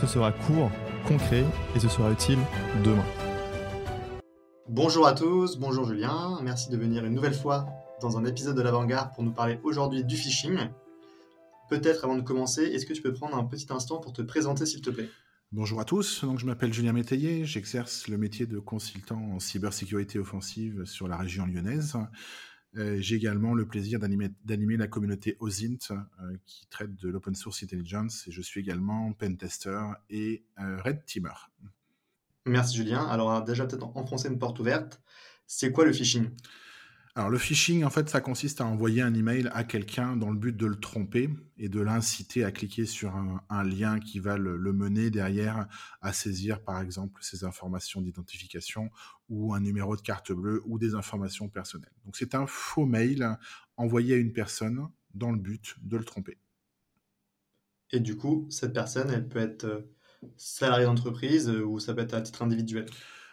Ce sera court, concret, et ce sera utile demain. Bonjour à tous, bonjour Julien, merci de venir une nouvelle fois dans un épisode de l'Avant-Garde pour nous parler aujourd'hui du phishing. Peut-être avant de commencer, est-ce que tu peux prendre un petit instant pour te présenter s'il te plaît? Bonjour à tous, donc je m'appelle Julien Métayer, j'exerce le métier de consultant en cybersécurité offensive sur la région lyonnaise. Euh, j'ai également le plaisir d'animer la communauté OSINT euh, qui traite de l'open source intelligence et je suis également pentester et euh, red teamer. Merci Julien. Alors déjà peut-être enfoncer une porte ouverte. C'est quoi le phishing? Alors le phishing, en fait, ça consiste à envoyer un email à quelqu'un dans le but de le tromper et de l'inciter à cliquer sur un, lien qui va le, mener derrière à saisir, par exemple, ses informations d'identification ou un numéro de carte bleue ou des informations personnelles. Donc c'est un faux mail envoyé à une personne dans le but de le tromper. Et du coup, cette personne, elle peut être euh, salariée d'entreprise euh, ou ça peut être à titre individuel?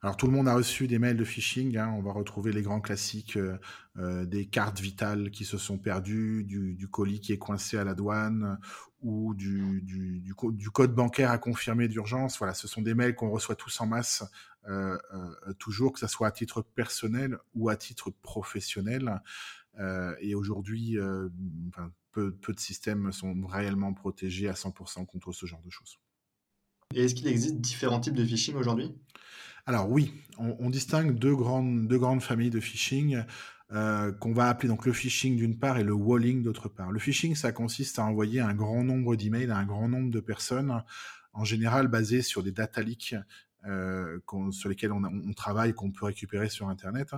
Alors tout le monde a reçu des mails de phishing. Hein. On va retrouver les grands classiques euh, euh, des cartes vitales qui se sont perdues, du, colis qui est coincé à la douane ou du, code bancaire à confirmer d'urgence. Voilà, ce sont des mails qu'on reçoit tous en masse, euh, toujours, que ce soit à titre personnel ou à titre professionnel. et aujourd'hui, peu, peu de systèmes sont réellement protégés à 100% contre ce genre de choses. Et est-ce qu'il existe différents types de phishing aujourd'hui? Alors oui, on, distingue deux grandes, familles de phishing euh, qu'on va appeler donc le phishing d'une part et le walling d'autre part. Le phishing, ça consiste à envoyer un grand nombre d'emails à un grand nombre de personnes, en général basés sur des data leaks euh, sur lesquels on, on travaille, qu'on peut récupérer sur Internet,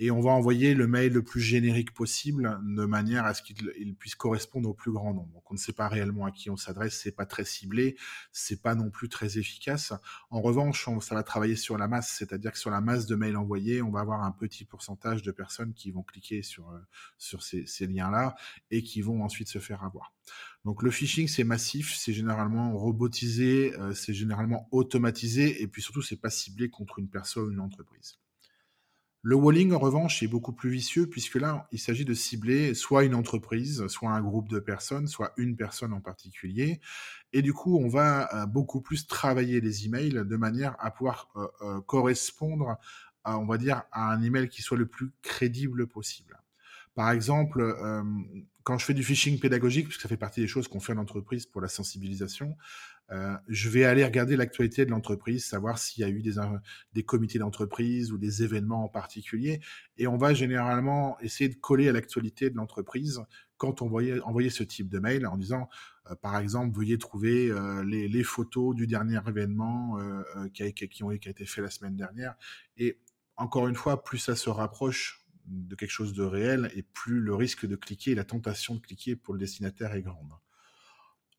et on va envoyer le mail le plus générique possible de manière à ce qu'il puisse correspondre au plus grand nombre. Donc on ne sait pas réellement à qui on s'adresse, c'est pas très ciblé, c'est pas non plus très efficace. En revanche, ça va travailler sur la masse, c'est-à-dire que sur la masse de mails envoyés, on va avoir un petit pourcentage de personnes qui vont cliquer sur euh, sur ces, ces liens-là et qui vont ensuite se faire avoir. Donc le phishing c'est massif, c'est généralement robotisé, euh, c'est généralement automatisé et puis surtout c'est pas ciblé contre une personne ou une entreprise. Le walling, en revanche, est beaucoup plus vicieux puisque là, il s'agit de cibler soit une entreprise, soit un groupe de personnes, soit une personne en particulier. Et du coup, on va euh, beaucoup plus travailler les emails de manière à pouvoir euh, correspondre, à, on va dire, à un email qui soit le plus crédible possible. Par exemple, quand je fais du phishing pédagogique, puisque ça fait partie des choses qu'on fait en entreprise pour la sensibilisation, euh, je vais aller regarder l'actualité de l'entreprise, savoir s'il y a eu des, comités d'entreprise ou des événements en particulier. Et on va généralement essayer de coller à l'actualité de l'entreprise quand on voyait ce type de mail en disant, euh, par exemple, veuillez trouver euh, les, photos du dernier événement qui, ont, qui a été fait la semaine dernière. Et encore une fois, plus ça se rapproche de quelque chose de réel et plus le risque de cliquer, la tentation de cliquer pour le destinataire est grande.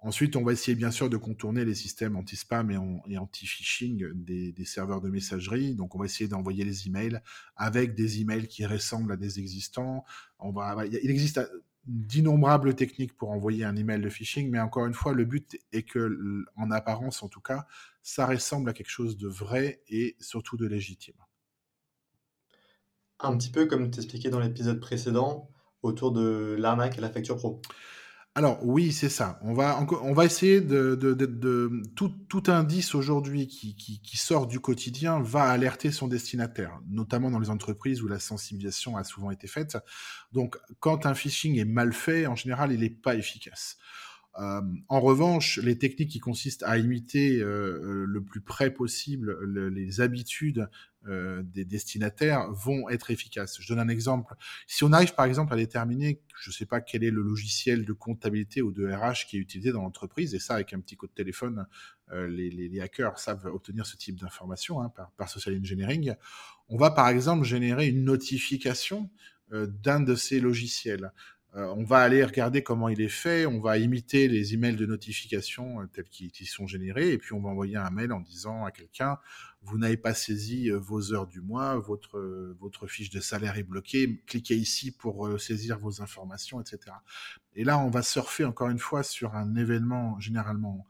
Ensuite, on va essayer bien sûr de contourner les systèmes anti-spam et, anti-phishing des, serveurs de messagerie. Donc, on va essayer d'envoyer les emails avec des emails qui ressemblent à des existants. Il existe d'innombrables techniques pour envoyer un email de phishing, mais encore une fois, le but est que, en apparence en tout cas, ça ressemble à quelque chose de vrai et surtout de légitime. Un petit peu comme tu expliquais dans l'épisode précédent autour de l'arnaque et la facture pro. Alors oui, c'est ça. On va, on va essayer de, de, tout, tout, indice aujourd'hui qui, qui, qui, sort du quotidien va alerter son destinataire, notamment dans les entreprises où la sensibilisation a souvent été faite. Donc quand un phishing est mal fait, en général, il n'est pas efficace. Euh, en revanche, les techniques qui consistent à imiter euh, euh, le plus près possible les habitudes des destinataires vont être efficaces. Je donne un exemple. Si on arrive par exemple à déterminer, je ne sais pas quel est le logiciel de comptabilité ou de RH qui est utilisé dans l'entreprise, et ça avec un petit coup de téléphone, les, hackers savent obtenir ce type d'informations hein, par, par, social engineering, on va par exemple générer une notification d'un de ces logiciels. On va aller regarder comment il est fait, on va imiter les emails de notification tels qu'ils sont générés, et puis on va envoyer un mail en disant à quelqu'un vous n'avez pas saisi vos heures du mois, votre, votre fiche de salaire est bloquée, cliquez ici pour saisir vos informations, etc. Et là, on va surfer encore une fois sur un événement généralement,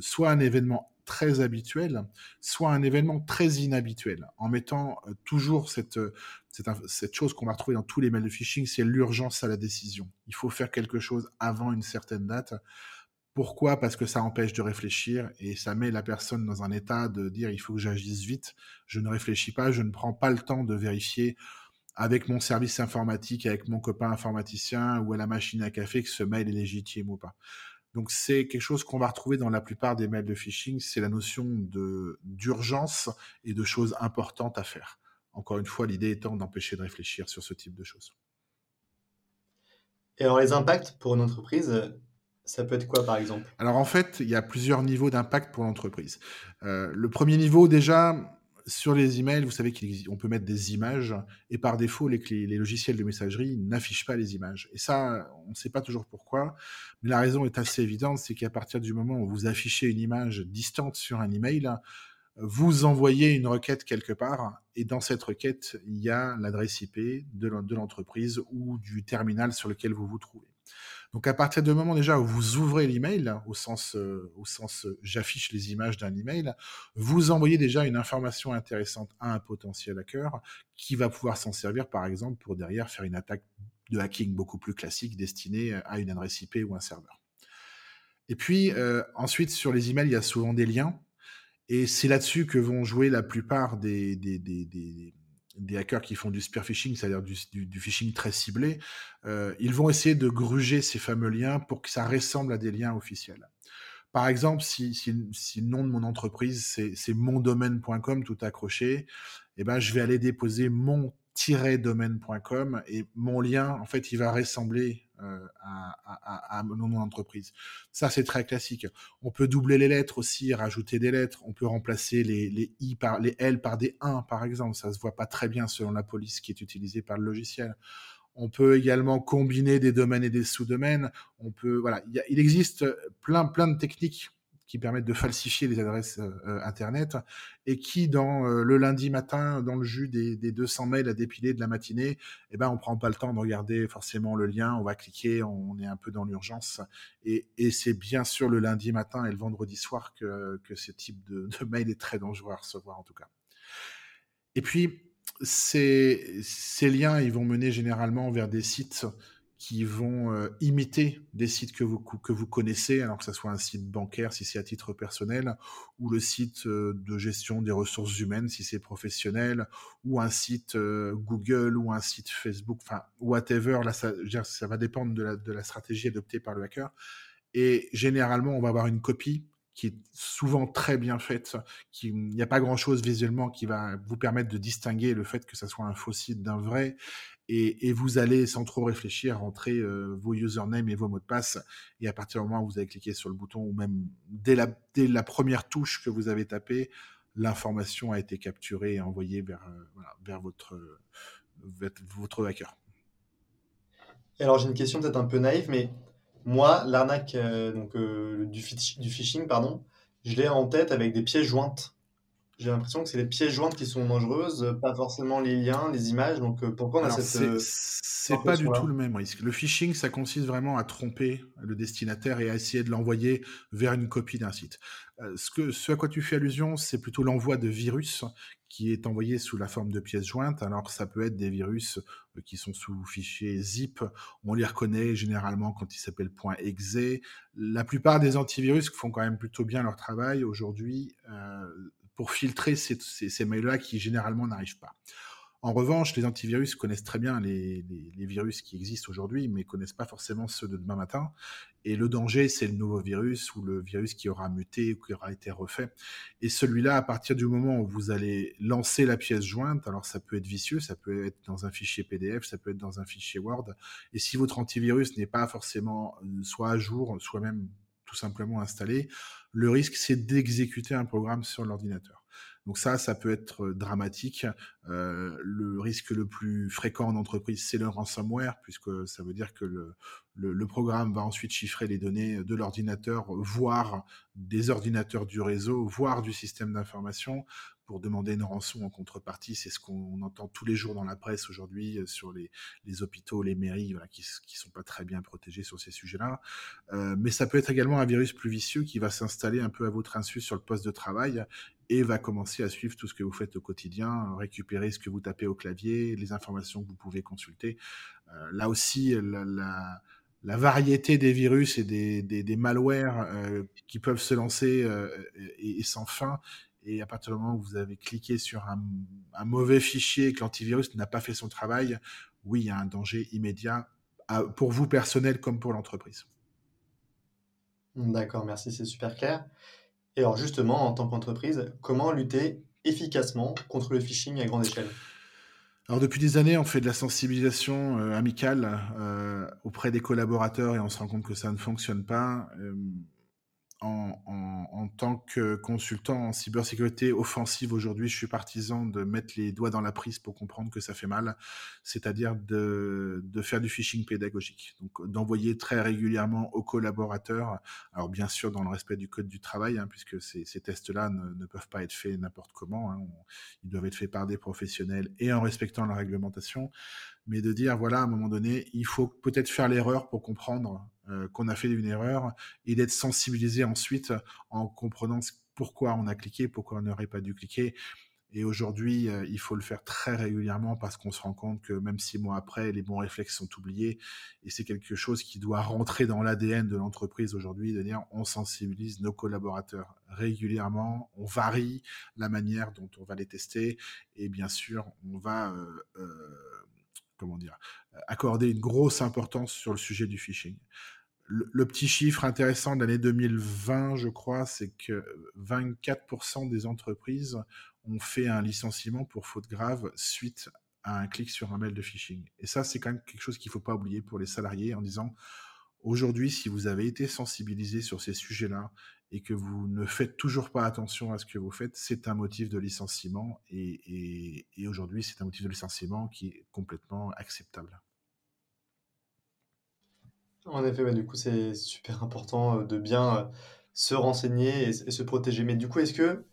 soit un événement très habituel, soit un événement très inhabituel, en mettant toujours cette, cette, cette chose qu'on va retrouver dans tous les mails de phishing, c'est l'urgence à la décision. Il faut faire quelque chose avant une certaine date. Pourquoi? Parce que ça empêche de réfléchir et ça met la personne dans un état de dire il faut que j'agisse vite, je ne réfléchis pas, je ne prends pas le temps de vérifier avec mon service informatique, avec mon copain informaticien ou à la machine à café que ce mail est légitime ou pas. Donc c'est quelque chose qu'on va retrouver dans la plupart des mails de phishing, c'est la notion de d'urgence et de choses importantes à faire. Encore une fois, l'idée étant d'empêcher de réfléchir sur ce type de choses. Et alors les impacts pour une entreprise, ça peut être quoi, par exemple? Alors, en fait, il y a plusieurs niveaux d'impact pour l'entreprise. Euh, le premier niveau, déjà, sur les emails, vous savez qu'on peut mettre des images, et par défaut, les, logiciels de messagerie n'affichent pas les images. Et ça, on ne sait pas toujours pourquoi, mais la raison est assez évidente, c'est qu'à partir du moment où vous affichez une image distante sur un email, vous envoyez une requête quelque part, et dans cette requête, il y a l'adresse IP de l'entreprise ou du terminal sur lequel vous vous trouvez. Donc à partir du moment déjà où vous ouvrez l'email, au sens, euh, euh, j'affiche les images d'un email, vous envoyez déjà une information intéressante à un potentiel hacker qui va pouvoir s'en servir par exemple pour derrière faire une attaque de hacking beaucoup plus classique destinée à une adresse IP ou un serveur. Et puis euh, ensuite sur les emails, il y a souvent des liens. Et c'est là-dessus que vont jouer la plupart des des hackers qui font du spear phishing, c'est-à-dire du, phishing très ciblé, euh, ils vont essayer de gruger ces fameux liens pour que ça ressemble à des liens officiels. Par exemple, si, si, le nom de mon entreprise, c'est mondomaine.com, tout accroché, eh ben, je vais aller déposer mon-domaine.com et mon lien, en fait, il va ressembler euh, à, mon entreprise. Ça, c'est très classique. On peut doubler les lettres aussi, rajouter des lettres. On peut remplacer les, les I par les L par des 1, par exemple. Ça se voit pas très bien selon la police qui est utilisée par le logiciel. On peut également combiner des domaines et des sous-domaines. On peut, voilà, il existe plein, plein de techniques qui permettent de falsifier les adresses euh, euh, Internet et qui, dans euh, le lundi matin, dans le jus des, des, 200 mails à dépiler de la matinée, eh ben, on prend pas le temps de regarder forcément le lien, on va cliquer, on est un peu dans l'urgence. Et, c'est bien sûr le lundi matin et le vendredi soir que, ce type de, de mail est très dangereux à recevoir, en tout cas. Et puis, ces, ces liens, ils vont mener généralement vers des sites qui vont euh, imiter des sites que vous, que vous connaissez, alors que ce soit un site bancaire si c'est à titre personnel, ou le site euh, de gestion des ressources humaines si c'est professionnel, ou un site euh, Google, ou un site Facebook, enfin, whatever, là, ça, ça va dépendre de la, de la stratégie adoptée par le hacker. Et généralement, on va avoir une copie qui est souvent très bien faite, qui il n'y a pas grand chose visuellement qui va vous permettre de distinguer le fait que ça soit un faux site d'un vrai, et, vous allez, sans trop réfléchir, rentrer euh, vos usernames et vos mots de passe. Et à partir du moment où vous avez cliqué sur le bouton, ou même dès la, première touche que vous avez tapée, l'information a été capturée et envoyée vers, euh, vers votre, votre hacker. Alors j'ai une question peut-être un peu naïve, mais moi, l'arnaque euh, donc du, du phishing, pardon, je l'ai en tête avec des pièces jointes. J'ai l'impression que c'est les pièces jointes qui sont dangereuses, pas forcément les liens, les images. Donc euh, pourquoi on a cette. Euh, c'est pas du tout le même risque. Le phishing, ça consiste vraiment à tromper le destinataire et à essayer de l'envoyer vers une copie d'un site. Euh, ce, que, ce à quoi tu fais allusion, c'est plutôt l'envoi de virus qui est envoyé sous la forme de pièces jointes. Alors ça peut être des virus qui sont sous fichier zip. On les reconnaît généralement quand ils s'appellent .exe. La plupart des antivirus font quand même plutôt bien leur travail aujourd'hui pour filtrer ces, ces, mails-là qui généralement n'arrivent pas. En revanche, les antivirus connaissent très bien les, les, virus qui existent aujourd'hui, mais connaissent pas forcément ceux de demain matin. Et le danger, c'est le nouveau virus ou le virus qui aura muté ou qui aura été refait. Et celui-là, à partir du moment où vous allez lancer la pièce jointe, alors ça peut être vicieux, ça peut être dans un fichier PDF, ça peut être dans un fichier Word. Et si votre antivirus n'est pas forcément euh, soit à jour, soit même tout simplement installé, le risque, c'est d'exécuter un programme sur l'ordinateur. Donc ça, ça peut être dramatique. Euh, le risque le plus fréquent en entreprise, c'est le ransomware, puisque ça veut dire que le, programme va ensuite chiffrer les données de l'ordinateur, voire des ordinateurs du réseau, voire du système d'information, pour demander une rançon en contrepartie. C'est ce qu'on entend tous les jours dans la presse aujourd'hui euh, sur les, hôpitaux, les mairies, qui ne sont pas très bien protégés sur ces sujets-là. Euh, mais ça peut être également un virus plus vicieux qui va s'installer un peu à votre insu sur le poste de travail et va commencer à suivre tout ce que vous faites au quotidien, récupérer ce que vous tapez au clavier, les informations que vous pouvez consulter. Euh, là aussi, la, variété des virus et des, des, malwares qui peuvent se lancer euh, est, sans fin. Et à partir du moment où vous avez cliqué sur un, un mauvais fichier et que l'antivirus n'a pas fait son travail, oui, il y a un danger immédiat pour vous personnel comme pour l'entreprise. D'accord, merci, c'est super clair. Et alors justement, en tant qu'entreprise, comment lutter efficacement contre le phishing à grande échelle? Alors depuis des années, on fait de la sensibilisation euh, amicale euh, auprès des collaborateurs et on se rend compte que ça ne fonctionne pas. Euh, en, tant que consultant en cybersécurité offensive aujourd'hui, je suis partisan de mettre les doigts dans la prise pour comprendre que ça fait mal, c'est-à-dire de, faire du phishing pédagogique, donc d'envoyer très régulièrement aux collaborateurs, alors bien sûr dans le respect du code du travail, hein, puisque ces, tests-là ne, peuvent pas être faits n'importe comment, hein. ils doivent être faits par des professionnels et en respectant la réglementation, mais de dire voilà à un moment donné, il faut peut-être faire l'erreur pour comprendre euh, qu'on a fait une erreur et d'être sensibilisé ensuite en comprenant pourquoi on a cliqué, pourquoi on n'aurait pas dû cliquer. Et aujourd'hui, euh, il faut le faire très régulièrement parce qu'on se rend compte que même six mois après, les bons réflexes sont oubliés. Et c'est quelque chose qui doit rentrer dans l'ADN de l'entreprise aujourd'hui, de dire on sensibilise nos collaborateurs régulièrement, on varie la manière dont on va les tester. Et bien sûr, on va... Euh, comment dire, accorder une grosse importance sur le sujet du phishing. Le, petit chiffre intéressant de l'année 2020, je crois, c'est que 24% des entreprises ont fait un licenciement pour faute grave suite à un clic sur un mail de phishing. Et ça, c'est quand même quelque chose qu'il ne faut pas oublier pour les salariés en disant, aujourd'hui, si vous avez été sensibilisé sur ces sujets-là et que vous ne faites toujours pas attention à ce que vous faites, c'est un motif de licenciement. Et, aujourd'hui, c'est un motif de licenciement qui est complètement acceptable. En effet, du coup, c'est super important euh, de bien euh, se renseigner et, se protéger. Mais du coup, est-ce que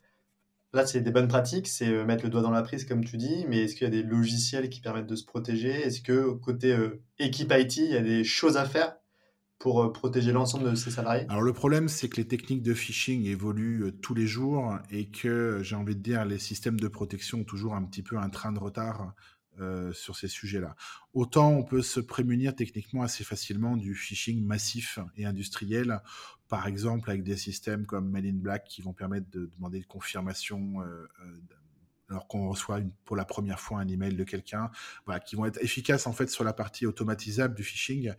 là, c'est des bonnes pratiques, c'est euh, mettre le doigt dans la prise, comme tu dis, mais est-ce qu'il y a des logiciels qui permettent de se protéger? Est-ce que côté équipe IT, il y a des choses à faire? Pour euh, protéger l'ensemble de ses salariés? Alors le problème, c'est que les techniques de phishing évoluent euh, tous les jours et que, j'ai envie de dire, les systèmes de protection ont toujours un petit peu un train de retard euh, sur ces sujets-là. Autant on peut se prémunir techniquement assez facilement du phishing massif et industriel, par exemple avec des systèmes comme Mail in Black qui vont permettre de demander une confirmation alors qu'on reçoit pour la première fois un email de quelqu'un, voilà, qui vont être efficaces en fait sur la partie automatisable du phishing.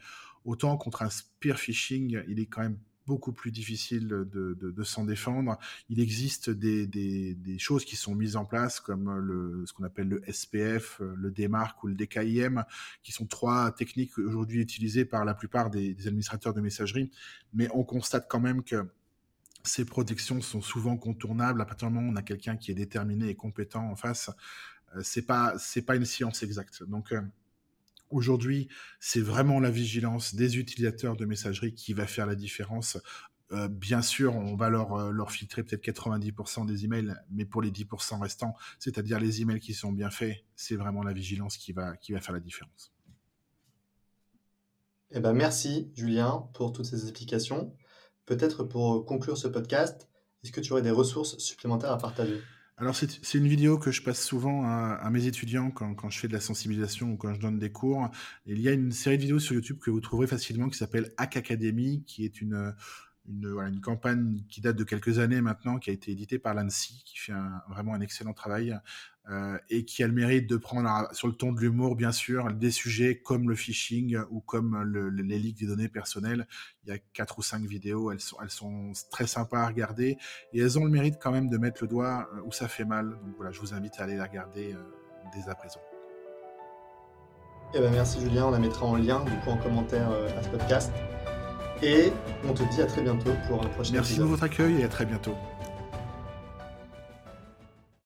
Autant contre un spear phishing, il est quand même beaucoup plus difficile de, s'en défendre. Il existe des, choses qui sont mises en place, comme ce qu'on appelle le SPF, le DMARC ou le DKIM, qui sont trois techniques aujourd'hui utilisées par la plupart des, administrateurs de messagerie. Mais on constate quand même que ces protections sont souvent contournables. À partir du moment où on a quelqu'un qui est déterminé et compétent en face, euh, c'est pas c'est pas une science exacte. Donc euh, Aujourd'hui, c'est vraiment la vigilance des utilisateurs de messagerie qui va faire la différence. Euh, bien sûr, on va leur, euh, filtrer peut-être 90% des emails, mais pour les 10% restants, c'est-à-dire les emails qui sont bien faits, c'est vraiment la vigilance qui va, faire la différence. Eh ben merci Julien pour toutes ces explications. Peut-être pour conclure ce podcast, est-ce que tu aurais des ressources supplémentaires à partager? Alors, c'est une vidéo que je passe souvent à, mes étudiants quand, quand, je fais de la sensibilisation ou quand je donne des cours. il y a une série de vidéos sur YouTube que vous trouverez facilement qui s'appelle Hack Academy, qui est une, une, campagne qui date de quelques années maintenant, qui a été éditée par l'ANSI, qui fait vraiment un excellent travail euh, et qui a le mérite de prendre sur le ton de l'humour, bien sûr, des sujets comme le phishing ou comme le, les leaks des données personnelles. Il y a quatre ou cinq vidéos, elles sont, très sympas à regarder et elles ont le mérite quand même de mettre le doigt euh, où ça fait mal. Donc voilà, je vous invite à aller la regarder euh, dès à présent. Eh ben merci Julien, on la mettra en lien du coup en commentaire à ce podcast. Et on te dit à très bientôt pour un prochain Merci de votre accueil et à très bientôt.